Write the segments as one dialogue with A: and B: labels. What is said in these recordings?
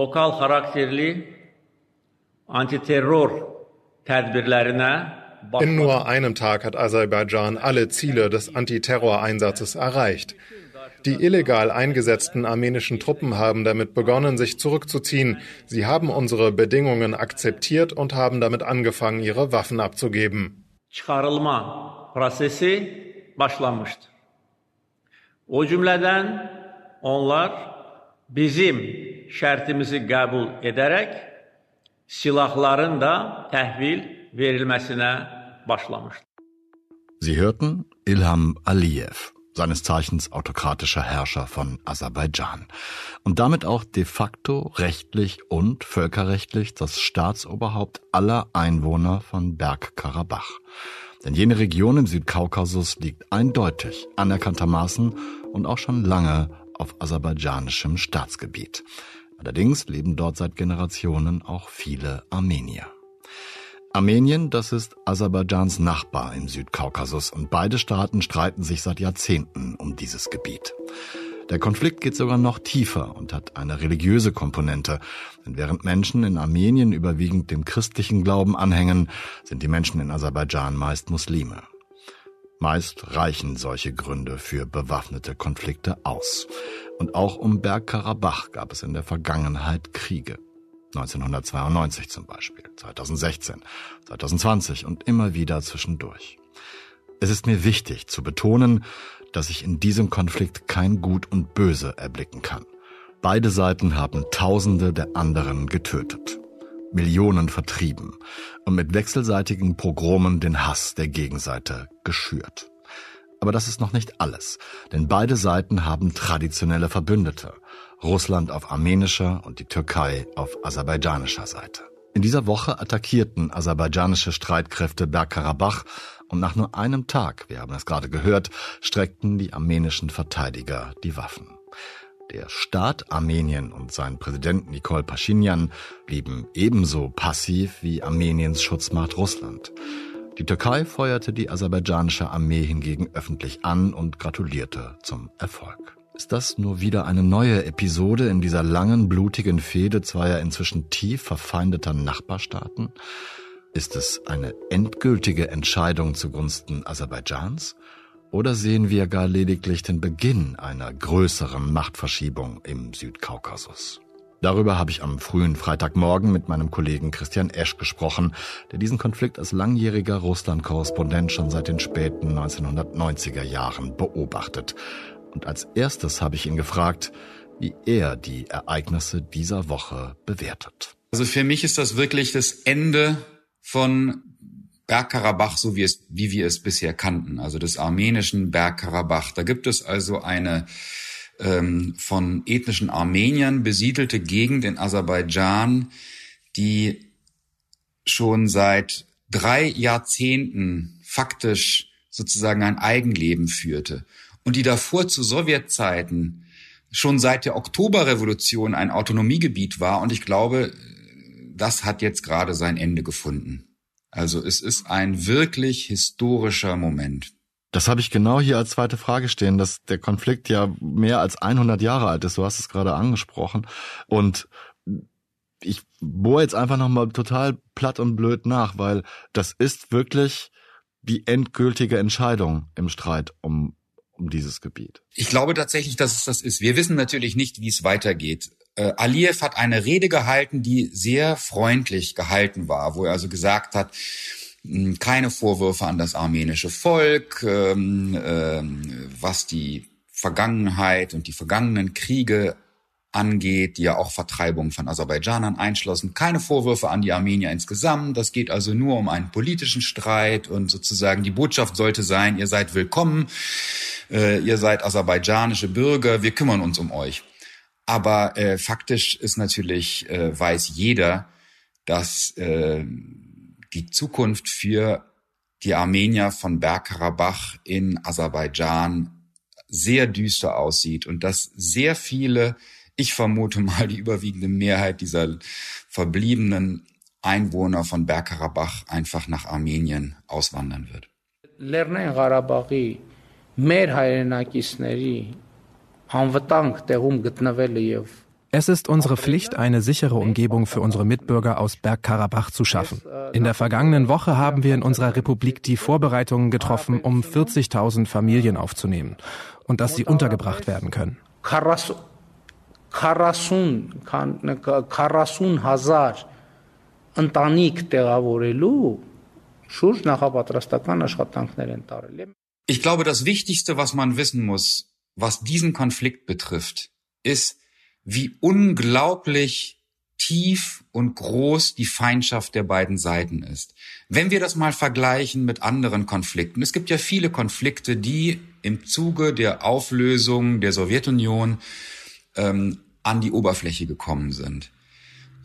A: lokal xarakterli antiterror tədbirlərinə
B: In nur einem Tag hat Aserbaidschan alle Ziele des Antiterroreinsatzes erreicht. Die illegal eingesetzten armenischen Truppen haben damit begonnen, sich zurückzuziehen. Sie haben unsere Bedingungen akzeptiert und haben damit angefangen, ihre Waffen abzugeben.
A: Çıxarılma prosesi başlamışdır. O cümlədən onlar bizim şərtimizi qəbul edərək silahların da təhvil verilməsinə başlamışdır.
C: Sie hörten Ilham Aliyev, seines Zeichens autokratischer Herrscher von Aserbaidschan und damit auch de facto rechtlich und völkerrechtlich das Staatsoberhaupt aller Einwohner von Bergkarabach. Denn jene Region im Südkaukasus liegt eindeutig anerkanntermaßen und auch schon lange auf aserbaidschanischem Staatsgebiet. Allerdings leben dort seit Generationen auch viele Armenier. Armenien, das ist Aserbaidschans Nachbar im Südkaukasus und beide Staaten streiten sich seit Jahrzehnten um dieses Gebiet. Der Konflikt geht sogar noch tiefer und hat eine religiöse Komponente. Denn während Menschen in Armenien überwiegend dem christlichen Glauben anhängen, sind die Menschen in Aserbaidschan meist Muslime. Meist reichen solche Gründe für bewaffnete Konflikte aus. Und auch um Bergkarabach gab es in der Vergangenheit Kriege. 1992 zum Beispiel, 2016, 2020 und immer wieder zwischendurch. Es ist mir wichtig zu betonen, dass ich in diesem Konflikt kein Gut und Böse erblicken kann. Beide Seiten haben Tausende der anderen getötet, Millionen vertrieben und mit wechselseitigen Pogromen den Hass der Gegenseite geschürt. Aber das ist noch nicht alles, denn beide Seiten haben traditionelle Verbündete, Russland auf armenischer und die Türkei auf aserbaidschanischer Seite. In dieser Woche attackierten aserbaidschanische Streitkräfte Bergkarabach und nach nur einem Tag, wir haben es gerade gehört, streckten die armenischen Verteidiger die Waffen. Der Staat Armenien und sein Präsident Nikol Pashinyan blieben ebenso passiv wie Armeniens Schutzmacht Russland. Die Türkei feuerte die aserbaidschanische Armee hingegen öffentlich an und gratulierte zum Erfolg. Ist das nur wieder eine neue Episode in dieser langen, blutigen Fehde zweier inzwischen tief verfeindeter Nachbarstaaten? Ist es eine endgültige Entscheidung zugunsten Aserbaidschans? Oder sehen wir gar lediglich den Beginn einer größeren Machtverschiebung im Südkaukasus? Darüber habe ich am frühen Freitagmorgen mit meinem Kollegen Christian Esch gesprochen, der diesen Konflikt als langjähriger Russland-Korrespondent schon seit den späten 1990er Jahren beobachtet und als erstes habe ich ihn gefragt, wie er die Ereignisse dieser Woche bewertet.
D: Also für mich ist das wirklich das Ende von Bergkarabach, so wie, es, wie wir es bisher kannten, also des armenischen Bergkarabach. Da gibt es also eine ähm, von ethnischen Armeniern besiedelte Gegend in Aserbaidschan, die schon seit drei Jahrzehnten faktisch sozusagen ein Eigenleben führte und die davor zu Sowjetzeiten schon seit der Oktoberrevolution ein Autonomiegebiet war. Und ich glaube, das hat jetzt gerade sein Ende gefunden. Also es ist ein wirklich historischer Moment.
C: Das habe ich genau hier als zweite Frage stehen, dass der Konflikt ja mehr als 100 Jahre alt ist. Du hast es gerade angesprochen. Und ich bohre jetzt einfach nochmal total platt und blöd nach, weil das ist wirklich die endgültige Entscheidung im Streit um um dieses Gebiet?
D: Ich glaube tatsächlich, dass es das ist. Wir wissen natürlich nicht, wie es weitergeht. Äh, Aliyev hat eine Rede gehalten, die sehr freundlich gehalten war, wo er also gesagt hat, keine Vorwürfe an das armenische Volk, ähm, ähm, was die Vergangenheit und die vergangenen Kriege angeht, die ja auch Vertreibung von Aserbaidschanern einschlossen. Keine Vorwürfe an die Armenier insgesamt. Das geht also nur um einen politischen Streit und sozusagen die Botschaft sollte sein, ihr seid willkommen, äh, ihr seid aserbaidschanische Bürger, wir kümmern uns um euch. Aber äh, faktisch ist natürlich, äh, weiß jeder, dass äh, die Zukunft für die Armenier von Bergkarabach in Aserbaidschan sehr düster aussieht und dass sehr viele ich vermute mal, die überwiegende Mehrheit dieser verbliebenen Einwohner von Bergkarabach einfach nach Armenien auswandern wird.
E: Լեռնային Ղարաբաղի մեր հայրենակիցների անվտանգ տեղում գտնվելը եւ
F: es ist unsere Pflicht, eine sichere Umgebung für unsere Mitbürger aus Bergkarabach zu schaffen. In der vergangenen Woche haben wir in unserer Republik die Vorbereitungen getroffen, um 40.000 Familien aufzunehmen und dass sie untergebracht werden können.
D: Ich glaube, das Wichtigste, was man wissen muss, was diesen Konflikt betrifft, ist, wie unglaublich tief und groß die Feindschaft der beiden Seiten ist. Wenn wir das mal vergleichen mit anderen Konflikten, es gibt ja viele Konflikte, die im Zuge der Auflösung der Sowjetunion ähm, an die Oberfläche gekommen sind.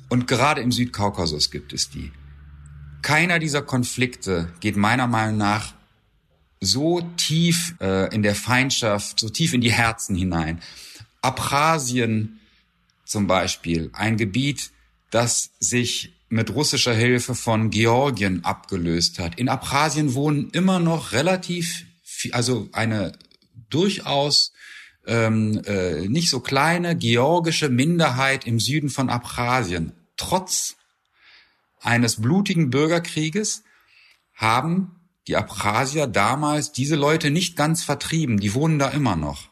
D: Und gerade im Südkaukasus gibt es die. Keiner dieser Konflikte geht meiner Meinung nach so tief äh, in der Feindschaft, so tief in die Herzen hinein. Abchasien zum Beispiel, ein Gebiet, das sich mit russischer Hilfe von Georgien abgelöst hat. In Abchasien wohnen immer noch relativ, viel, also eine durchaus ähm, äh, nicht so kleine georgische Minderheit im Süden von Abchasien. Trotz eines blutigen Bürgerkrieges haben die Abchasier damals diese Leute nicht ganz vertrieben. Die wohnen da immer noch.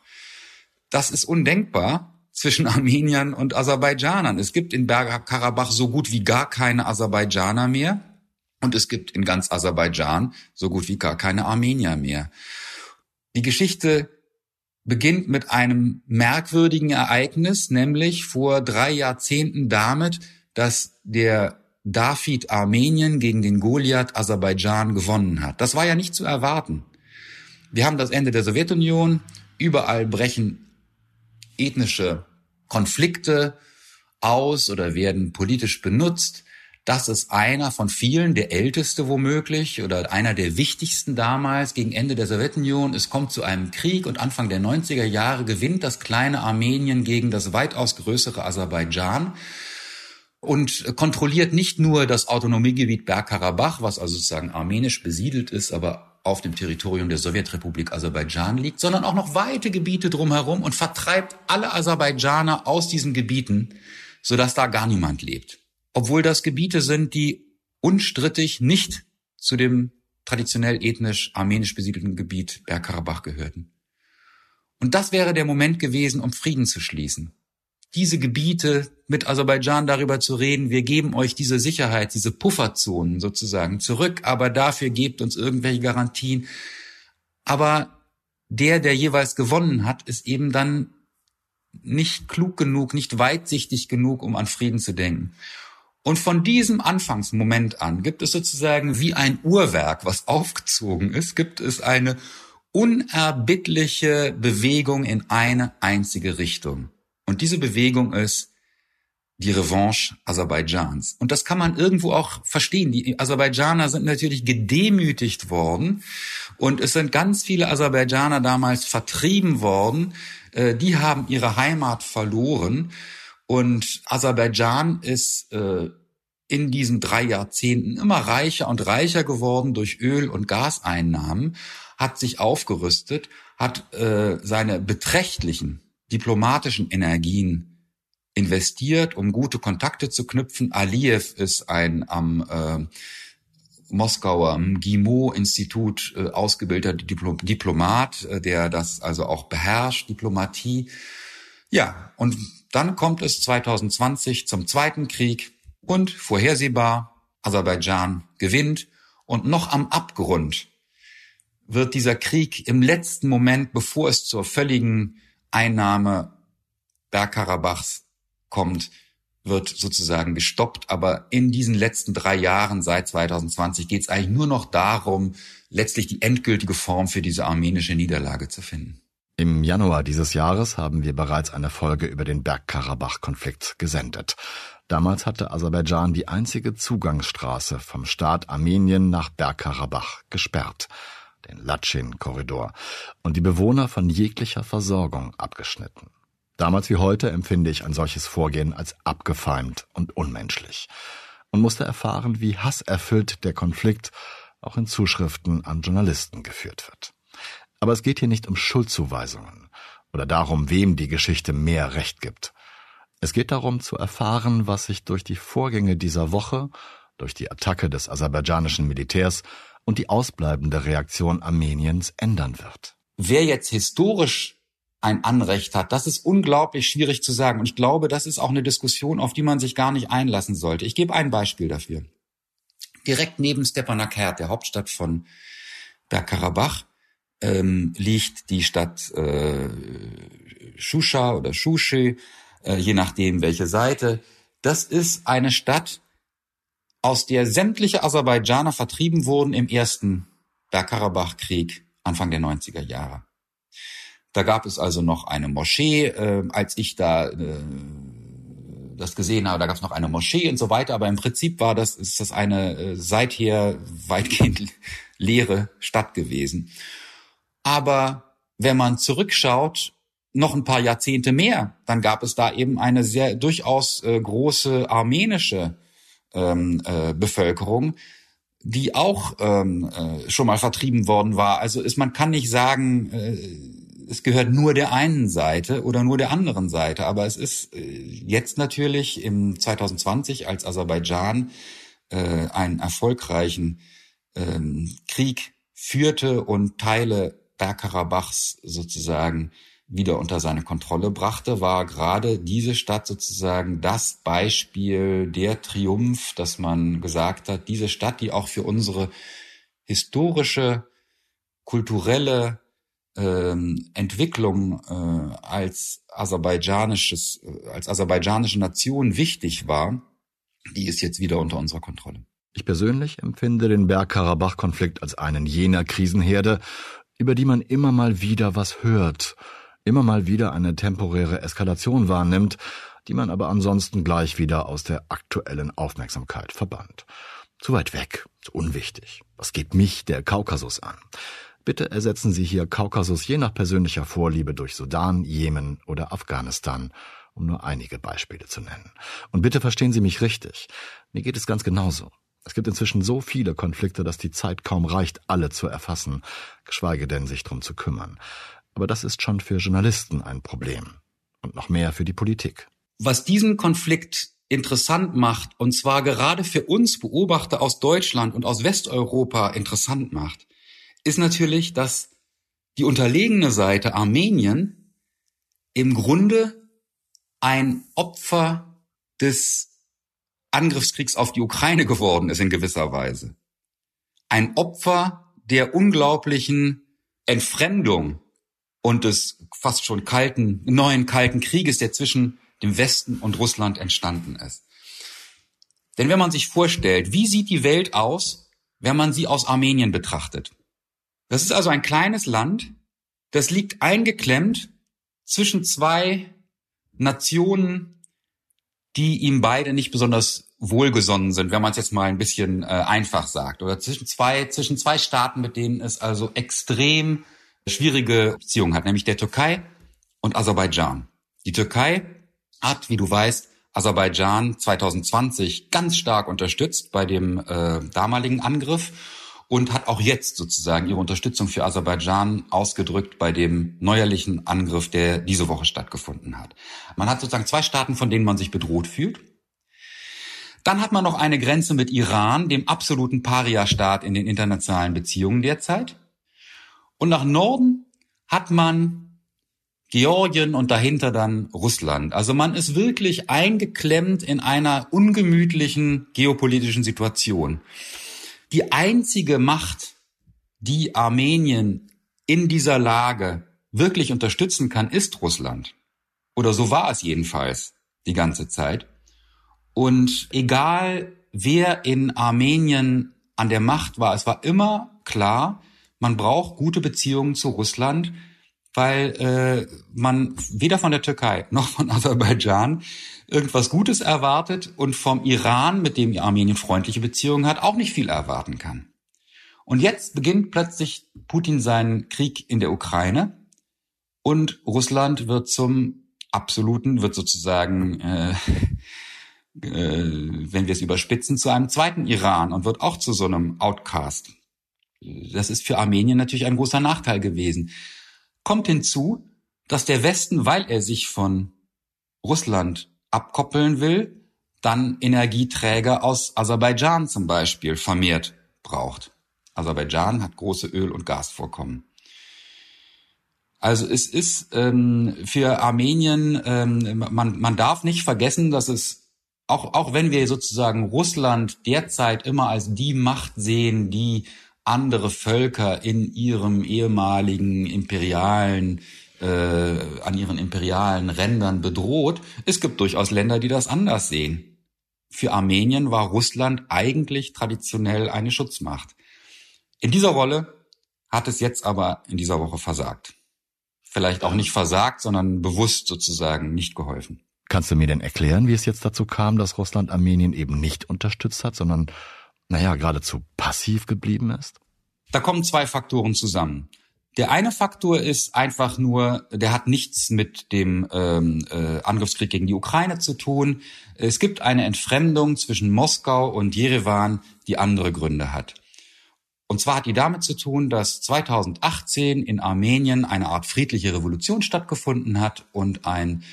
D: Das ist undenkbar zwischen Armeniern und Aserbaidschanern. Es gibt in Bergkarabach so gut wie gar keine Aserbaidschaner mehr. Und es gibt in ganz Aserbaidschan so gut wie gar keine Armenier mehr. Die Geschichte beginnt mit einem merkwürdigen Ereignis, nämlich vor drei Jahrzehnten damit, dass der David Armenien gegen den Goliath Aserbaidschan gewonnen hat. Das war ja nicht zu erwarten. Wir haben das Ende der Sowjetunion, überall brechen ethnische Konflikte aus oder werden politisch benutzt. Das ist einer von vielen, der älteste womöglich oder einer der wichtigsten damals gegen Ende der Sowjetunion. Es kommt zu einem Krieg und Anfang der 90er Jahre gewinnt das kleine Armenien gegen das weitaus größere Aserbaidschan und kontrolliert nicht nur das Autonomiegebiet Bergkarabach, was also sozusagen armenisch besiedelt ist, aber auf dem Territorium der Sowjetrepublik Aserbaidschan liegt, sondern auch noch weite Gebiete drumherum und vertreibt alle Aserbaidschaner aus diesen Gebieten, sodass da gar niemand lebt. Obwohl das Gebiete sind, die unstrittig nicht zu dem traditionell ethnisch armenisch besiedelten Gebiet Bergkarabach gehörten. Und das wäre der Moment gewesen, um Frieden zu schließen diese Gebiete mit Aserbaidschan darüber zu reden, wir geben euch diese Sicherheit, diese Pufferzonen sozusagen zurück, aber dafür gebt uns irgendwelche Garantien. Aber der, der jeweils gewonnen hat, ist eben dann nicht klug genug, nicht weitsichtig genug, um an Frieden zu denken. Und von diesem Anfangsmoment an gibt es sozusagen wie ein Uhrwerk, was aufgezogen ist, gibt es eine unerbittliche Bewegung in eine einzige Richtung. Und diese Bewegung ist die Revanche Aserbaidschans. Und das kann man irgendwo auch verstehen. Die Aserbaidschaner sind natürlich gedemütigt worden und es sind ganz viele Aserbaidschaner damals vertrieben worden. Äh, die haben ihre Heimat verloren und Aserbaidschan ist äh, in diesen drei Jahrzehnten immer reicher und reicher geworden durch Öl- und Gaseinnahmen, hat sich aufgerüstet, hat äh, seine beträchtlichen diplomatischen Energien investiert, um gute Kontakte zu knüpfen. Aliyev ist ein am äh, Moskauer MGIMO-Institut äh, ausgebildeter Diplo Diplomat, äh, der das also auch beherrscht, Diplomatie. Ja, und dann kommt es 2020 zum Zweiten Krieg und vorhersehbar, Aserbaidschan gewinnt und noch am Abgrund wird dieser Krieg im letzten Moment, bevor es zur völligen Einnahme Bergkarabachs kommt, wird sozusagen gestoppt. Aber in diesen letzten drei Jahren seit 2020 geht es eigentlich nur noch darum, letztlich die endgültige Form für diese armenische Niederlage zu finden.
C: Im Januar dieses Jahres haben wir bereits eine Folge über den Bergkarabach-Konflikt gesendet. Damals hatte Aserbaidschan die einzige Zugangsstraße vom Staat Armenien nach Bergkarabach gesperrt den Latschin-Korridor, und die Bewohner von jeglicher Versorgung abgeschnitten. Damals wie heute empfinde ich ein solches Vorgehen als abgefeimt und unmenschlich und musste erfahren, wie hasserfüllt der Konflikt auch in Zuschriften an Journalisten geführt wird. Aber es geht hier nicht um Schuldzuweisungen oder darum, wem die Geschichte mehr Recht gibt. Es geht darum zu erfahren, was sich durch die Vorgänge dieser Woche, durch die Attacke des aserbaidschanischen Militärs und die ausbleibende Reaktion Armeniens ändern wird.
D: Wer jetzt historisch ein Anrecht hat, das ist unglaublich schwierig zu sagen. Und ich glaube, das ist auch eine Diskussion, auf die man sich gar nicht einlassen sollte. Ich gebe ein Beispiel dafür. Direkt neben Stepanakert, der Hauptstadt von Bergkarabach, ähm, liegt die Stadt äh, Shusha oder Shushi, äh, je nachdem welche Seite. Das ist eine Stadt, aus der sämtliche Aserbaidschaner vertrieben wurden im ersten Bergkarabach-Krieg Anfang der 90er Jahre. Da gab es also noch eine Moschee, äh, als ich da äh, das gesehen habe, da gab es noch eine Moschee und so weiter, aber im Prinzip war das, ist das eine äh, seither weitgehend leere Stadt gewesen. Aber wenn man zurückschaut, noch ein paar Jahrzehnte mehr, dann gab es da eben eine sehr durchaus äh, große armenische ähm, äh, Bevölkerung, die auch ähm, äh, schon mal vertrieben worden war. Also ist, man kann nicht sagen, äh, es gehört nur der einen Seite oder nur der anderen Seite, aber es ist äh, jetzt natürlich im 2020, als Aserbaidschan äh, einen erfolgreichen ähm, Krieg führte und Teile Bergkarabachs sozusagen wieder unter seine Kontrolle brachte, war gerade diese Stadt sozusagen das Beispiel der Triumph, dass man gesagt hat, diese Stadt, die auch für unsere historische, kulturelle ähm, Entwicklung äh, als aserbaidschanisches, äh, als aserbaidschanische Nation wichtig war, die ist jetzt wieder unter unserer Kontrolle.
C: Ich persönlich empfinde den Bergkarabach-Konflikt als einen jener Krisenherde, über die man immer mal wieder was hört, immer mal wieder eine temporäre Eskalation wahrnimmt, die man aber ansonsten gleich wieder aus der aktuellen Aufmerksamkeit verbannt. Zu weit weg, zu unwichtig. Was geht mich der Kaukasus an? Bitte ersetzen Sie hier Kaukasus je nach persönlicher Vorliebe durch Sudan, Jemen oder Afghanistan, um nur einige Beispiele zu nennen. Und bitte verstehen Sie mich richtig. Mir geht es ganz genauso. Es gibt inzwischen so viele Konflikte, dass die Zeit kaum reicht, alle zu erfassen, geschweige denn sich drum zu kümmern. Aber das ist schon für Journalisten ein Problem. Und noch mehr für die Politik.
D: Was diesen Konflikt interessant macht, und zwar gerade für uns Beobachter aus Deutschland und aus Westeuropa interessant macht, ist natürlich, dass die unterlegene Seite Armenien im Grunde ein Opfer des Angriffskriegs auf die Ukraine geworden ist in gewisser Weise. Ein Opfer der unglaublichen Entfremdung und des fast schon kalten, neuen kalten Krieges, der zwischen dem Westen und Russland entstanden ist. Denn wenn man sich vorstellt, wie sieht die Welt aus, wenn man sie aus Armenien betrachtet? Das ist also ein kleines Land, das liegt eingeklemmt zwischen zwei Nationen, die ihm beide nicht besonders wohlgesonnen sind, wenn man es jetzt mal ein bisschen äh, einfach sagt. Oder zwischen zwei, zwischen zwei Staaten, mit denen es also extrem schwierige Beziehungen hat, nämlich der Türkei und Aserbaidschan. Die Türkei hat, wie du weißt, Aserbaidschan 2020 ganz stark unterstützt bei dem äh, damaligen Angriff und hat auch jetzt sozusagen ihre Unterstützung für Aserbaidschan ausgedrückt bei dem neuerlichen Angriff, der diese Woche stattgefunden hat. Man hat sozusagen zwei Staaten, von denen man sich bedroht fühlt. Dann hat man noch eine Grenze mit Iran, dem absoluten Paria-Staat in den internationalen Beziehungen derzeit. Und nach Norden hat man Georgien und dahinter dann Russland. Also man ist wirklich eingeklemmt in einer ungemütlichen geopolitischen Situation. Die einzige Macht, die Armenien in dieser Lage wirklich unterstützen kann, ist Russland. Oder so war es jedenfalls die ganze Zeit. Und egal, wer in Armenien an der Macht war, es war immer klar, man braucht gute Beziehungen zu Russland, weil äh, man weder von der Türkei noch von Aserbaidschan irgendwas Gutes erwartet und vom Iran, mit dem Armenien freundliche Beziehungen hat, auch nicht viel erwarten kann. Und jetzt beginnt plötzlich Putin seinen Krieg in der Ukraine und Russland wird zum absoluten, wird sozusagen, äh, äh, wenn wir es überspitzen, zu einem zweiten Iran und wird auch zu so einem Outcast. Das ist für Armenien natürlich ein großer Nachteil gewesen. Kommt hinzu, dass der Westen, weil er sich von Russland abkoppeln will, dann Energieträger aus Aserbaidschan zum Beispiel vermehrt braucht. Aserbaidschan hat große Öl- und Gasvorkommen. Also es ist ähm, für Armenien, ähm, man, man darf nicht vergessen, dass es, auch, auch wenn wir sozusagen Russland derzeit immer als die Macht sehen, die andere Völker in ihrem ehemaligen imperialen äh, an ihren imperialen Rändern bedroht. Es gibt durchaus Länder, die das anders sehen. Für Armenien war Russland eigentlich traditionell eine Schutzmacht. In dieser Rolle hat es jetzt aber in dieser Woche versagt. Vielleicht auch nicht versagt, sondern bewusst sozusagen nicht geholfen.
C: Kannst du mir denn erklären, wie es jetzt dazu kam, dass Russland Armenien eben nicht unterstützt hat, sondern, naja, geradezu passiv geblieben ist?
D: Da kommen zwei Faktoren zusammen. Der eine Faktor ist einfach nur, der hat nichts mit dem ähm, äh, Angriffskrieg gegen die Ukraine zu tun. Es gibt eine Entfremdung zwischen Moskau und Jerewan, die andere Gründe hat. Und zwar hat die damit zu tun, dass 2018 in Armenien eine Art friedliche Revolution stattgefunden hat und ein,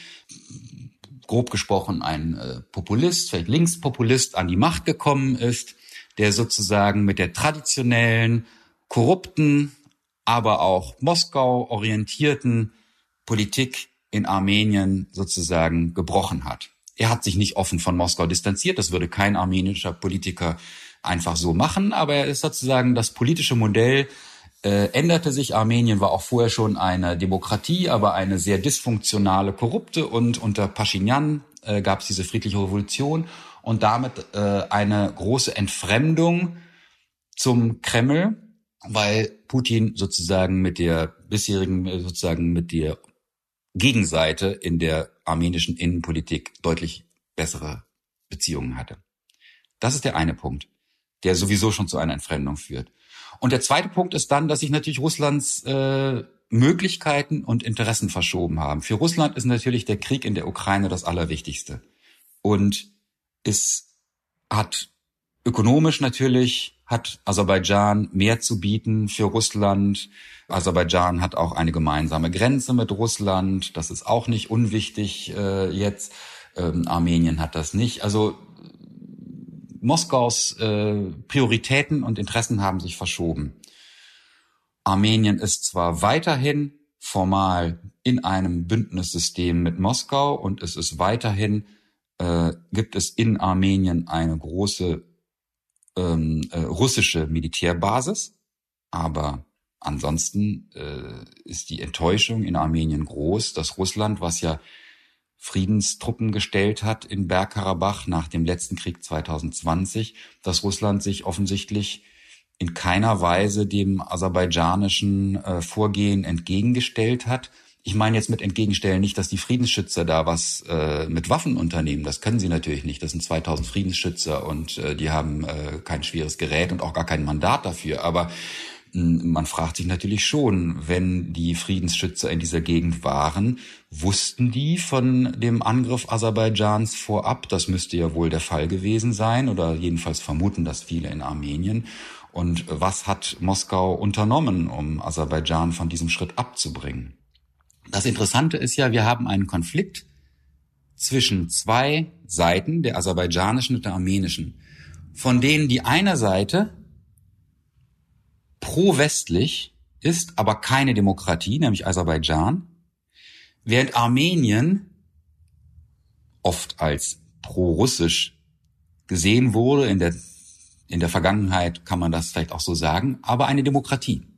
D: grob gesprochen, ein äh, Populist, vielleicht Linkspopulist an die Macht gekommen ist, der sozusagen mit der traditionellen, korrupten, aber auch Moskau orientierten Politik in Armenien sozusagen gebrochen hat. Er hat sich nicht offen von Moskau distanziert, das würde kein armenischer Politiker einfach so machen, aber er ist sozusagen das politische Modell äh, änderte sich. Armenien war auch vorher schon eine Demokratie, aber eine sehr dysfunktionale, korrupte und unter Pashinyan äh, gab es diese friedliche Revolution und damit äh, eine große Entfremdung zum Kreml weil Putin sozusagen mit der bisherigen, sozusagen mit der Gegenseite in der armenischen Innenpolitik deutlich bessere Beziehungen hatte. Das ist der eine Punkt, der sowieso schon zu einer Entfremdung führt. Und der zweite Punkt ist dann, dass sich natürlich Russlands äh, Möglichkeiten und Interessen verschoben haben. Für Russland ist natürlich der Krieg in der Ukraine das Allerwichtigste. Und es hat ökonomisch natürlich hat Aserbaidschan mehr zu bieten für Russland. Aserbaidschan hat auch eine gemeinsame Grenze mit Russland. Das ist auch nicht unwichtig äh, jetzt. Ähm, Armenien hat das nicht. Also Moskaus äh, Prioritäten und Interessen haben sich verschoben. Armenien ist zwar weiterhin formal in einem Bündnissystem mit Moskau und es ist weiterhin, äh, gibt es in Armenien eine große ähm, äh, russische Militärbasis, aber ansonsten äh, ist die Enttäuschung in Armenien groß, dass Russland, was ja Friedenstruppen gestellt hat in Bergkarabach nach dem letzten Krieg 2020, dass Russland sich offensichtlich in keiner Weise dem aserbaidschanischen äh, Vorgehen entgegengestellt hat, ich meine jetzt mit entgegenstellen nicht, dass die Friedensschützer da was äh, mit Waffen unternehmen. Das können sie natürlich nicht. Das sind 2000 Friedensschützer und äh, die haben äh, kein schweres Gerät und auch gar kein Mandat dafür. Aber hm, man fragt sich natürlich schon, wenn die Friedensschützer in dieser Gegend waren, wussten die von dem Angriff Aserbaidschans vorab? Das müsste ja wohl der Fall gewesen sein oder jedenfalls vermuten das viele in Armenien. Und was hat Moskau unternommen, um Aserbaidschan von diesem Schritt abzubringen? Das Interessante ist ja, wir haben einen Konflikt zwischen zwei Seiten, der aserbaidschanischen und der armenischen, von denen die eine Seite pro-westlich ist, aber keine Demokratie, nämlich Aserbaidschan, während Armenien oft als pro-russisch gesehen wurde, in der, in der Vergangenheit kann man das vielleicht auch so sagen, aber eine Demokratie.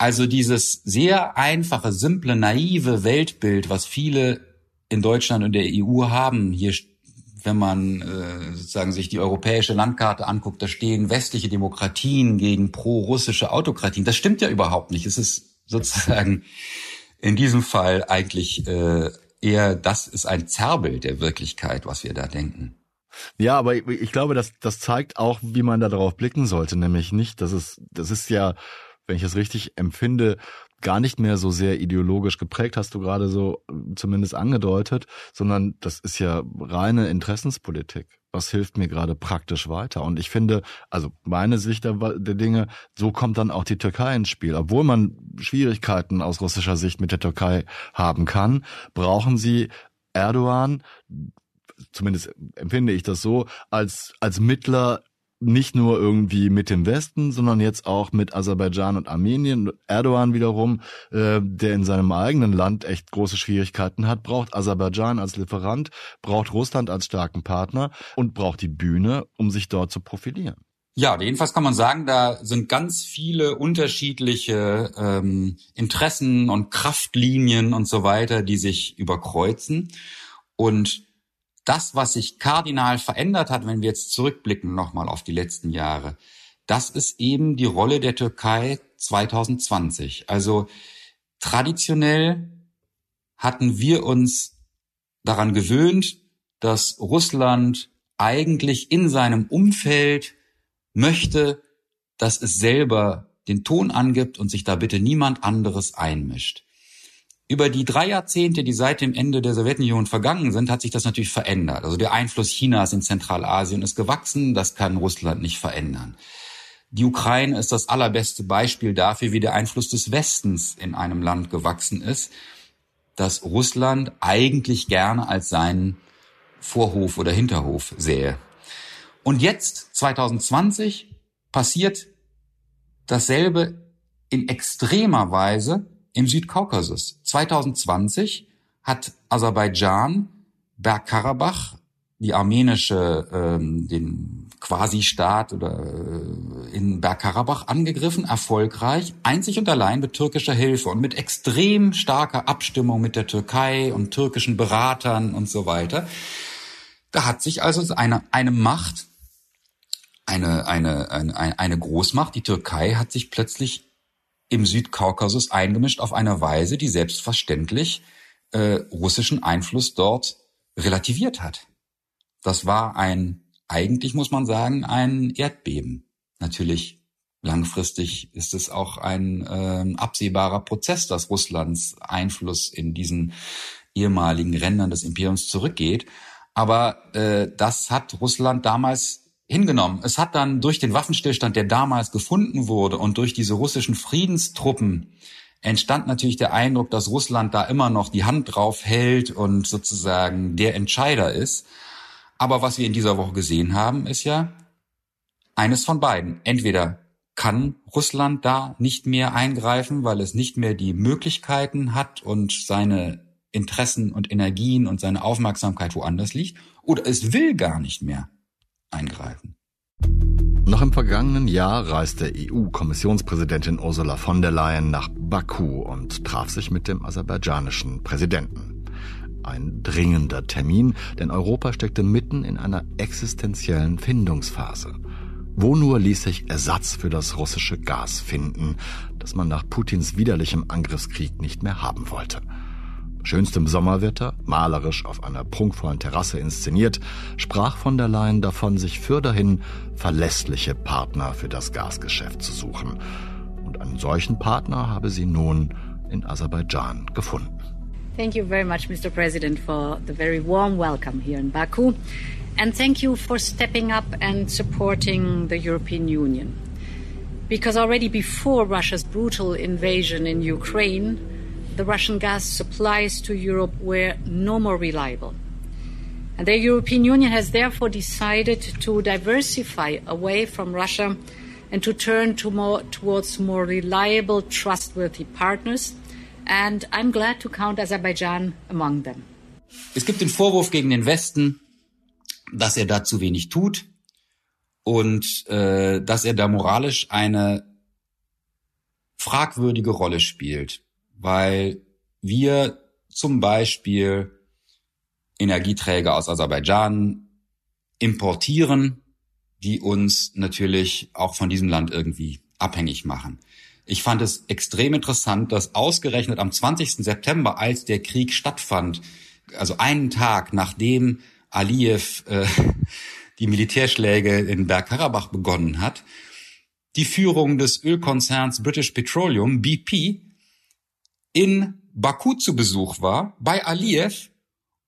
D: Also dieses sehr einfache, simple, naive Weltbild, was viele in Deutschland und der EU haben, hier wenn man äh, sozusagen sich die europäische Landkarte anguckt, da stehen westliche Demokratien gegen pro-russische Autokratien. Das stimmt ja überhaupt nicht. Es ist sozusagen in diesem Fall eigentlich äh, eher, das ist ein Zerrbild der Wirklichkeit, was wir da denken.
C: Ja, aber ich, ich glaube, das, das zeigt auch, wie man da darauf blicken sollte, nämlich nicht, dass es, das ist ja wenn ich es richtig empfinde, gar nicht mehr so sehr ideologisch geprägt, hast du gerade so äh, zumindest angedeutet, sondern das ist ja reine Interessenspolitik. Was hilft mir gerade praktisch weiter? Und ich finde, also meine Sicht der, Dinge, so kommt dann auch die Türkei ins Spiel. Obwohl man Schwierigkeiten aus russischer Sicht mit der Türkei haben kann, brauchen sie Erdogan, zumindest empfinde ich das so, als, als Mittler nicht nur irgendwie mit dem Westen, sondern jetzt auch mit Aserbaidschan und Armenien. Erdogan wiederum, äh, der in seinem eigenen Land echt große Schwierigkeiten hat, braucht Aserbaidschan als Lieferant, braucht Russland als starken Partner und braucht die Bühne, um sich dort zu profilieren.
D: Ja, jedenfalls kann man sagen, da sind ganz viele unterschiedliche ähm, Interessen und Kraftlinien und so weiter, die sich überkreuzen. Und das, was sich kardinal verändert hat, wenn wir jetzt zurückblicken nochmal auf die letzten Jahre, das ist eben die Rolle der Türkei 2020. Also traditionell hatten wir uns daran gewöhnt, dass Russland eigentlich in seinem Umfeld möchte, dass es selber den Ton angibt und sich da bitte niemand anderes einmischt. Über die drei Jahrzehnte, die seit dem Ende der Sowjetunion vergangen sind, hat sich das natürlich verändert. Also der Einfluss Chinas in Zentralasien ist gewachsen, das kann Russland nicht verändern. Die Ukraine ist das allerbeste Beispiel dafür, wie der Einfluss des Westens in einem Land gewachsen ist, das Russland eigentlich gerne als seinen Vorhof oder Hinterhof sähe. Und jetzt, 2020, passiert dasselbe in extremer Weise im Südkaukasus. 2020 hat Aserbaidschan Bergkarabach, die armenische, ähm, den Quasi-Staat oder äh, in Bergkarabach angegriffen, erfolgreich, einzig und allein mit türkischer Hilfe und mit extrem starker Abstimmung mit der Türkei und türkischen Beratern und so weiter. Da hat sich also eine, eine Macht, eine, eine, eine, eine Großmacht, die Türkei, hat sich plötzlich im Südkaukasus eingemischt auf eine Weise, die selbstverständlich äh, russischen Einfluss dort relativiert hat. Das war ein, eigentlich muss man sagen, ein Erdbeben. Natürlich langfristig ist es auch ein äh, absehbarer Prozess, dass Russlands Einfluss in diesen ehemaligen Rändern des Imperiums zurückgeht. Aber äh, das hat Russland damals hingenommen. Es hat dann durch den Waffenstillstand, der damals gefunden wurde und durch diese russischen Friedenstruppen entstand natürlich der Eindruck, dass Russland da immer noch die Hand drauf hält und sozusagen der Entscheider ist. Aber was wir in dieser Woche gesehen haben, ist ja eines von beiden. Entweder kann Russland da nicht mehr eingreifen, weil es nicht mehr die Möglichkeiten hat und seine Interessen und Energien und seine Aufmerksamkeit woanders liegt, oder es will gar nicht mehr eingreifen.
C: Noch im vergangenen Jahr reiste EU-Kommissionspräsidentin Ursula von der Leyen nach Baku und traf sich mit dem aserbaidschanischen Präsidenten. Ein dringender Termin, denn Europa steckte mitten in einer existenziellen Findungsphase. Wo nur ließ sich Ersatz für das russische Gas finden, das man nach Putins widerlichem Angriffskrieg nicht mehr haben wollte schönstem Sommerwetter, malerisch auf einer prunkvollen Terrasse inszeniert, sprach von der Leyen davon, sich fürderhin verlässliche Partner für das Gasgeschäft zu suchen. Und einen solchen Partner habe sie nun in Aserbaidschan gefunden.
G: Thank you very much, Mr. President, for the very warm welcome here in Baku. And thank you for stepping up and supporting the European Union. Because already before Russia's brutal invasion in Ukraine, the Russian gas supplies to Europe were no more reliable. And the European Union has therefore decided to diversify away from Russia and to turn to more, towards more reliable, trustworthy partners. And I'm glad to count Azerbaijan among them.
D: Es gibt den Vorwurf gegen den Westen, dass er da zu wenig tut und äh, dass er da moralisch eine fragwürdige Rolle spielt weil wir zum Beispiel Energieträger aus Aserbaidschan importieren, die uns natürlich auch von diesem Land irgendwie abhängig machen. Ich fand es extrem interessant, dass ausgerechnet am 20. September, als der Krieg stattfand, also einen Tag nachdem Aliyev äh, die Militärschläge in Bergkarabach begonnen hat, die Führung des Ölkonzerns British Petroleum, BP, in Baku zu Besuch war, bei Aliyev,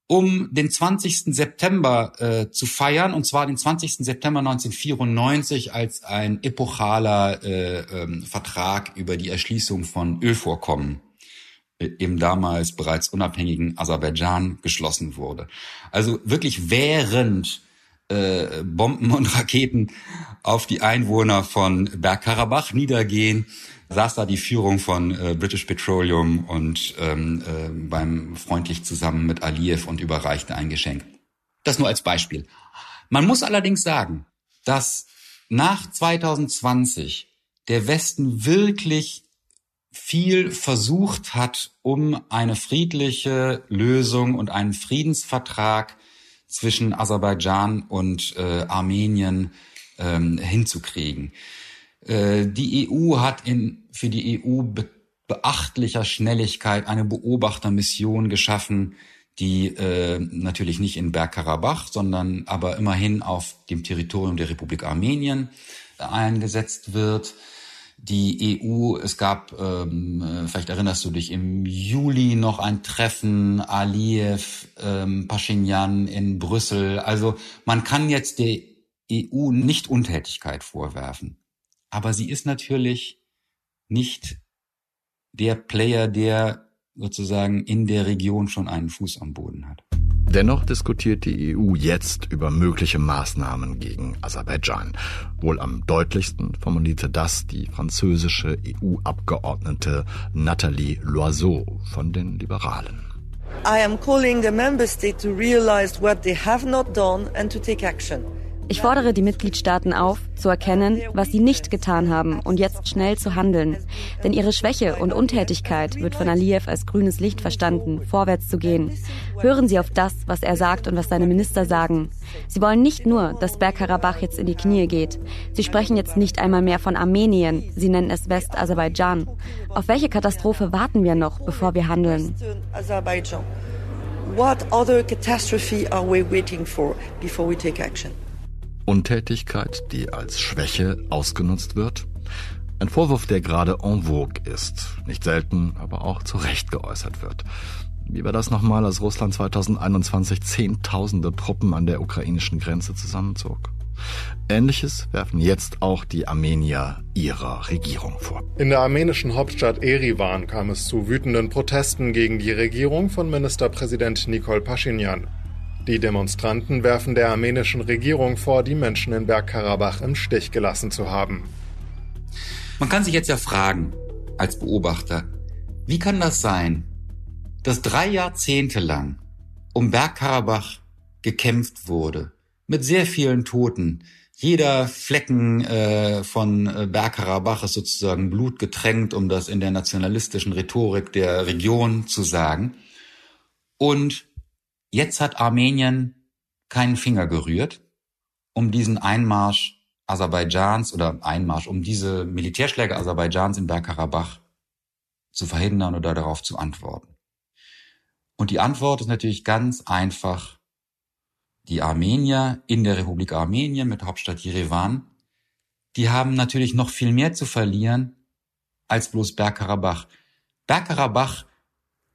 D: um den 20. September äh, zu feiern, und zwar den 20. September 1994 als ein epochaler äh, ähm, Vertrag über die Erschließung von Ölvorkommen im damals bereits unabhängigen Aserbaidschan geschlossen wurde. Also wirklich während äh, Bomben und Raketen auf die Einwohner von Bergkarabach niedergehen, saß da die Führung von äh, British Petroleum und ähm, äh, beim freundlich zusammen mit Aliyev und überreichte ein Geschenk. Das nur als Beispiel. Man muss allerdings sagen, dass nach 2020 der Westen wirklich viel versucht hat, um eine friedliche Lösung und einen Friedensvertrag zwischen Aserbaidschan und äh, Armenien ähm, hinzukriegen. Äh, die EU hat in, für die EU be beachtlicher Schnelligkeit eine Beobachtermission geschaffen, die äh, natürlich nicht in Bergkarabach, sondern aber immerhin auf dem Territorium der Republik Armenien eingesetzt wird die EU, es gab, ähm, äh, vielleicht erinnerst du dich, im Juli noch ein Treffen, Aliyev, ähm, Pashinyan in Brüssel. Also man kann jetzt der EU nicht Untätigkeit vorwerfen. Aber sie ist natürlich nicht der Player, der sozusagen in der Region schon einen Fuß am Boden hat.
C: Dennoch diskutiert die EU jetzt über mögliche Maßnahmen gegen Aserbaidschan. Wohl am deutlichsten formulierte das die französische EU-Abgeordnete Nathalie Loiseau von den Liberalen.
H: I am calling the member state to realize what they have not done and to take action.
I: Ich fordere die Mitgliedstaaten auf, zu erkennen, was sie nicht getan haben und jetzt schnell zu handeln. Denn ihre Schwäche und Untätigkeit wird von Aliyev als grünes Licht verstanden, vorwärts zu gehen. Hören Sie auf das, was er sagt und was seine Minister sagen. Sie wollen nicht nur, dass Bergkarabach jetzt in die Knie geht. Sie sprechen jetzt nicht einmal mehr von Armenien, sie nennen es West-Aserbaidschan. Auf welche Katastrophe warten wir noch, bevor wir handeln?
H: What other catastrophe are we waiting for before we take action?
C: Untätigkeit, die als Schwäche ausgenutzt wird? Ein Vorwurf, der gerade en vogue ist, nicht selten, aber auch zu Recht geäußert wird. Wie war das nochmal, als Russland 2021 Zehntausende Truppen an der ukrainischen Grenze zusammenzog? Ähnliches werfen jetzt auch die Armenier ihrer Regierung vor.
B: In der armenischen Hauptstadt Erivan kam es zu wütenden Protesten gegen die Regierung von Ministerpräsident Nikol Pashinyan. Die Demonstranten werfen der armenischen Regierung vor, die Menschen in Bergkarabach im Stich gelassen zu haben.
D: Man kann sich jetzt ja fragen, als Beobachter, wie kann das sein, dass drei Jahrzehnte lang um Bergkarabach gekämpft wurde, mit sehr vielen Toten. Jeder Flecken äh, von äh, Bergkarabach ist sozusagen blutgetränkt, um das in der nationalistischen Rhetorik der Region zu sagen. Und Jetzt hat Armenien keinen Finger gerührt, um diesen Einmarsch Aserbaidschans oder Einmarsch, um diese Militärschläge Aserbaidschans in Bergkarabach zu verhindern oder darauf zu antworten. Und die Antwort ist natürlich ganz einfach. Die Armenier in der Republik Armenien mit Hauptstadt Jerewan, die haben natürlich noch viel mehr zu verlieren als bloß Bergkarabach. Bergkarabach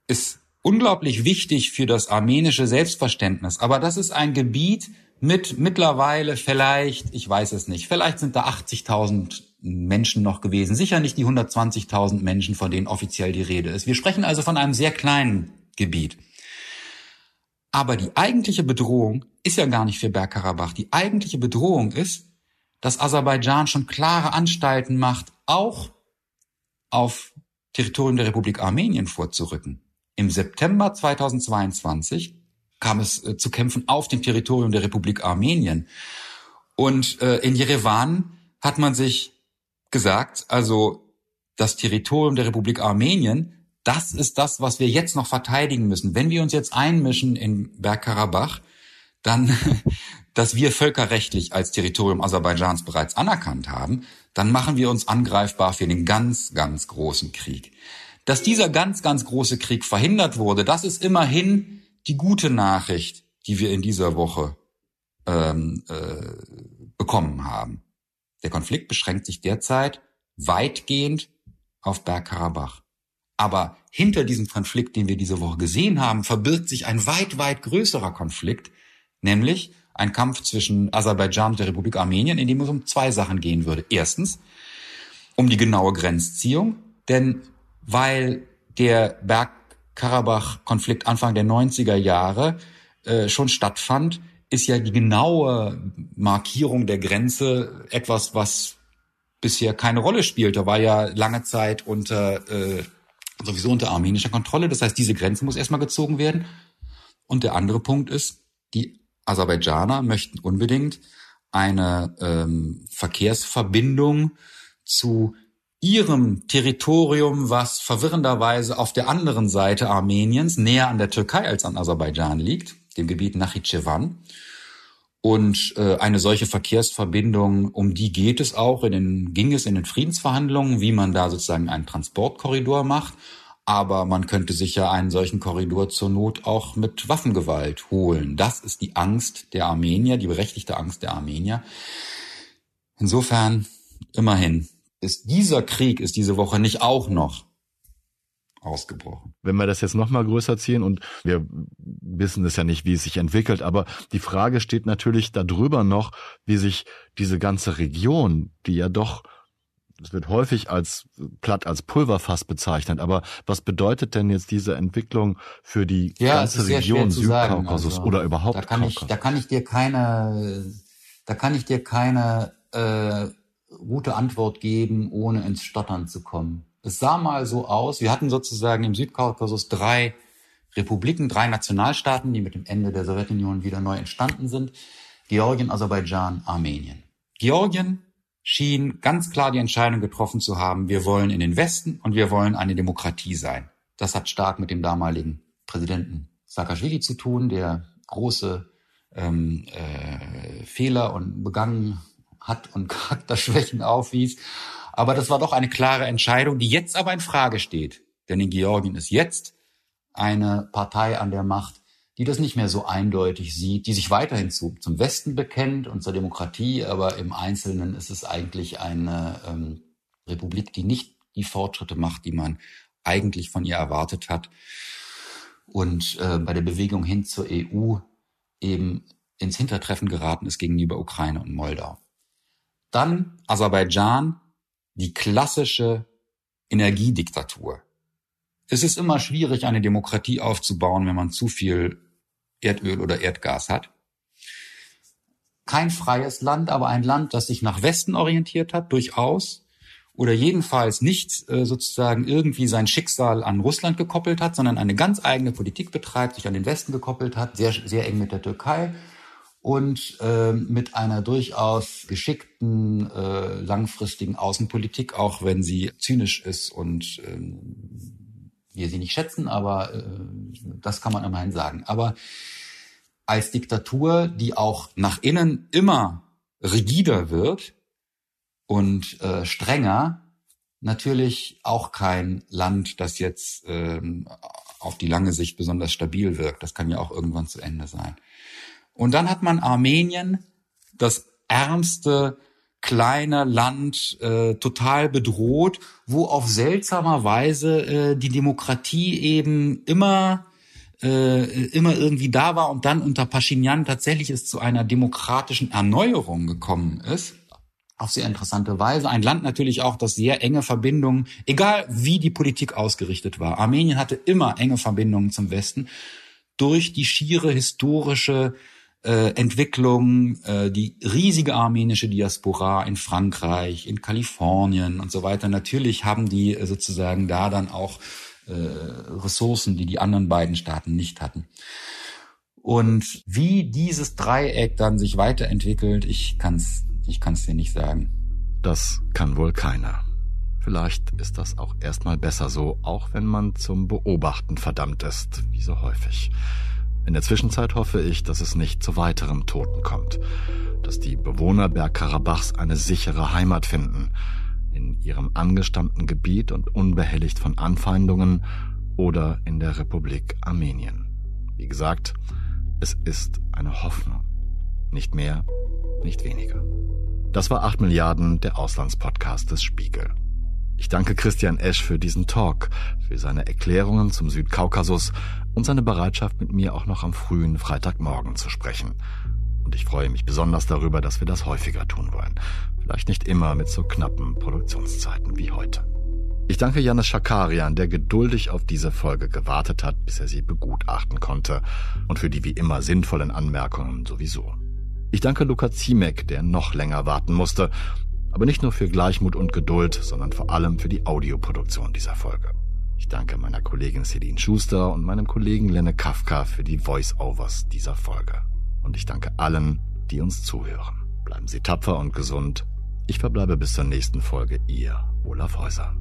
D: ist unglaublich wichtig für das armenische Selbstverständnis. Aber das ist ein Gebiet mit mittlerweile vielleicht, ich weiß es nicht, vielleicht sind da 80.000 Menschen noch gewesen. Sicher nicht die 120.000 Menschen, von denen offiziell die Rede ist. Wir sprechen also von einem sehr kleinen Gebiet. Aber die eigentliche Bedrohung ist ja gar nicht für Bergkarabach. Die eigentliche Bedrohung ist, dass Aserbaidschan schon klare Anstalten macht, auch auf Territorium der Republik Armenien vorzurücken. Im September 2022 kam es äh, zu Kämpfen auf dem Territorium der Republik Armenien. Und äh, in Jerewan hat man sich gesagt, also das Territorium der Republik Armenien, das ist das, was wir jetzt noch verteidigen müssen. Wenn wir uns jetzt einmischen in Bergkarabach, dann, dass wir völkerrechtlich als Territorium Aserbaidschans bereits anerkannt haben, dann machen wir uns angreifbar für den ganz, ganz großen Krieg. Dass dieser ganz, ganz große Krieg verhindert wurde, das ist immerhin die gute Nachricht, die wir in dieser Woche ähm, äh, bekommen haben. Der Konflikt beschränkt sich derzeit weitgehend auf Bergkarabach. Aber hinter diesem Konflikt, den wir diese Woche gesehen haben, verbirgt sich ein weit, weit größerer Konflikt, nämlich ein Kampf zwischen Aserbaidschan und der Republik Armenien, in dem es um zwei Sachen gehen würde. Erstens um die genaue Grenzziehung, denn weil der Berg Karabach-Konflikt Anfang der 90er Jahre äh, schon stattfand, ist ja die genaue Markierung der Grenze etwas, was bisher keine Rolle spielte, war ja lange Zeit unter äh, sowieso unter armenischer Kontrolle. Das heißt, diese Grenze muss erstmal gezogen werden. Und der andere Punkt ist, die Aserbaidschaner möchten unbedingt eine ähm, Verkehrsverbindung zu ihrem Territorium, was verwirrenderweise auf der anderen Seite Armeniens, näher an der Türkei als an Aserbaidschan liegt, dem Gebiet Nachitschewan. Und äh, eine solche Verkehrsverbindung, um die geht es auch, in den, ging es in den Friedensverhandlungen, wie man da sozusagen einen Transportkorridor macht. Aber man könnte sich ja einen solchen Korridor zur Not auch mit Waffengewalt holen. Das ist die Angst der Armenier, die berechtigte Angst der Armenier. Insofern, immerhin, ist dieser Krieg ist diese Woche nicht auch noch ausgebrochen.
C: Wenn wir das jetzt noch mal größer ziehen und wir wissen es ja nicht, wie es sich entwickelt, aber die Frage steht natürlich darüber noch, wie sich diese ganze Region, die ja doch es wird häufig als platt als Pulverfass bezeichnet, aber was bedeutet denn jetzt diese Entwicklung für die ja, ganze Region Südkaukasus also, oder überhaupt
D: da kann
C: Kaukasus?
D: ich da kann ich dir keine da kann ich dir keine äh, gute Antwort geben, ohne ins Stottern zu kommen. Es sah mal so aus, wir hatten sozusagen im Südkaukasus drei Republiken, drei Nationalstaaten, die mit dem Ende der Sowjetunion wieder neu entstanden sind. Georgien, Aserbaidschan, Armenien. Georgien schien ganz klar die Entscheidung getroffen zu haben, wir wollen in den Westen und wir wollen eine Demokratie sein. Das hat stark mit dem damaligen Präsidenten Saakashvili zu tun, der große ähm, äh, Fehler und begangen hat und Charakterschwächen aufwies aber das war doch eine klare Entscheidung, die jetzt aber in Frage steht. Denn in Georgien ist jetzt eine Partei an der Macht, die das nicht mehr so eindeutig sieht, die sich weiterhin zu, zum Westen bekennt und zur Demokratie, aber im Einzelnen ist es eigentlich eine ähm, Republik, die nicht die Fortschritte macht, die man eigentlich von ihr erwartet hat. Und äh, bei der Bewegung hin zur EU eben ins Hintertreffen geraten ist gegenüber Ukraine und Moldau. Dann Aserbaidschan, die klassische Energiediktatur. Es ist immer schwierig, eine Demokratie aufzubauen, wenn man zu viel Erdöl oder Erdgas hat. Kein freies Land, aber ein Land, das sich nach Westen orientiert hat, durchaus. Oder jedenfalls nicht äh, sozusagen irgendwie sein Schicksal an Russland gekoppelt hat, sondern eine ganz eigene Politik betreibt, sich an den Westen gekoppelt hat, sehr, sehr eng mit der Türkei und äh, mit einer durchaus geschickten, äh, langfristigen Außenpolitik, auch wenn sie zynisch ist und äh, wir sie nicht schätzen, aber äh, das kann man immerhin sagen. Aber als Diktatur, die auch nach innen immer rigider wird und äh, strenger, natürlich auch kein Land, das jetzt ähm, auf die lange Sicht besonders stabil wirkt. Das kann ja auch irgendwann zu Ende sein. Und dann hat man Armenien, das ärmste kleine Land, äh, total bedroht, wo auf seltsamer Weise äh, die Demokratie eben immer äh, immer irgendwie da war und dann unter Pashinyan tatsächlich es zu einer demokratischen Erneuerung gekommen ist. Auf sehr interessante Weise. Ein Land natürlich auch, das sehr enge Verbindungen, egal wie die Politik ausgerichtet war. Armenien hatte immer enge Verbindungen zum Westen durch die schiere historische äh, Entwicklung, äh, die riesige armenische Diaspora in Frankreich, in Kalifornien und so weiter. Natürlich haben die äh, sozusagen da dann auch Ressourcen, die die anderen beiden Staaten nicht hatten. Und wie dieses Dreieck dann sich weiterentwickelt, ich kann's, ich kann's dir nicht sagen.
C: Das kann wohl keiner. Vielleicht ist das auch erstmal besser so, auch wenn man zum Beobachten verdammt ist, wie so häufig. In der Zwischenzeit hoffe ich, dass es nicht zu weiteren Toten kommt, dass die Bewohner Bergkarabachs eine sichere Heimat finden, in ihrem angestammten Gebiet und unbehelligt von Anfeindungen oder in der Republik Armenien. Wie gesagt, es ist eine Hoffnung. Nicht mehr, nicht weniger. Das war 8 Milliarden, der Auslandspodcast des Spiegel. Ich danke Christian Esch für diesen Talk, für seine Erklärungen zum Südkaukasus und seine Bereitschaft, mit mir auch noch am frühen Freitagmorgen zu sprechen. Und ich freue mich besonders darüber, dass wir das häufiger tun wollen. Vielleicht nicht immer mit so knappen Produktionszeiten wie heute. Ich danke Janis Schakarian, der geduldig auf diese Folge gewartet hat, bis er sie begutachten konnte und für die wie immer sinnvollen Anmerkungen sowieso. Ich danke Luca Ziemek, der noch länger warten musste, aber nicht nur für Gleichmut und Geduld, sondern vor allem für die Audioproduktion dieser Folge. Ich danke meiner Kollegin Celine Schuster und meinem Kollegen Lenne Kafka für die Voice-Overs dieser Folge. Und ich danke allen, die uns zuhören. Bleiben Sie tapfer und gesund. Ich verbleibe bis zur nächsten Folge. Ihr Olaf Häuser.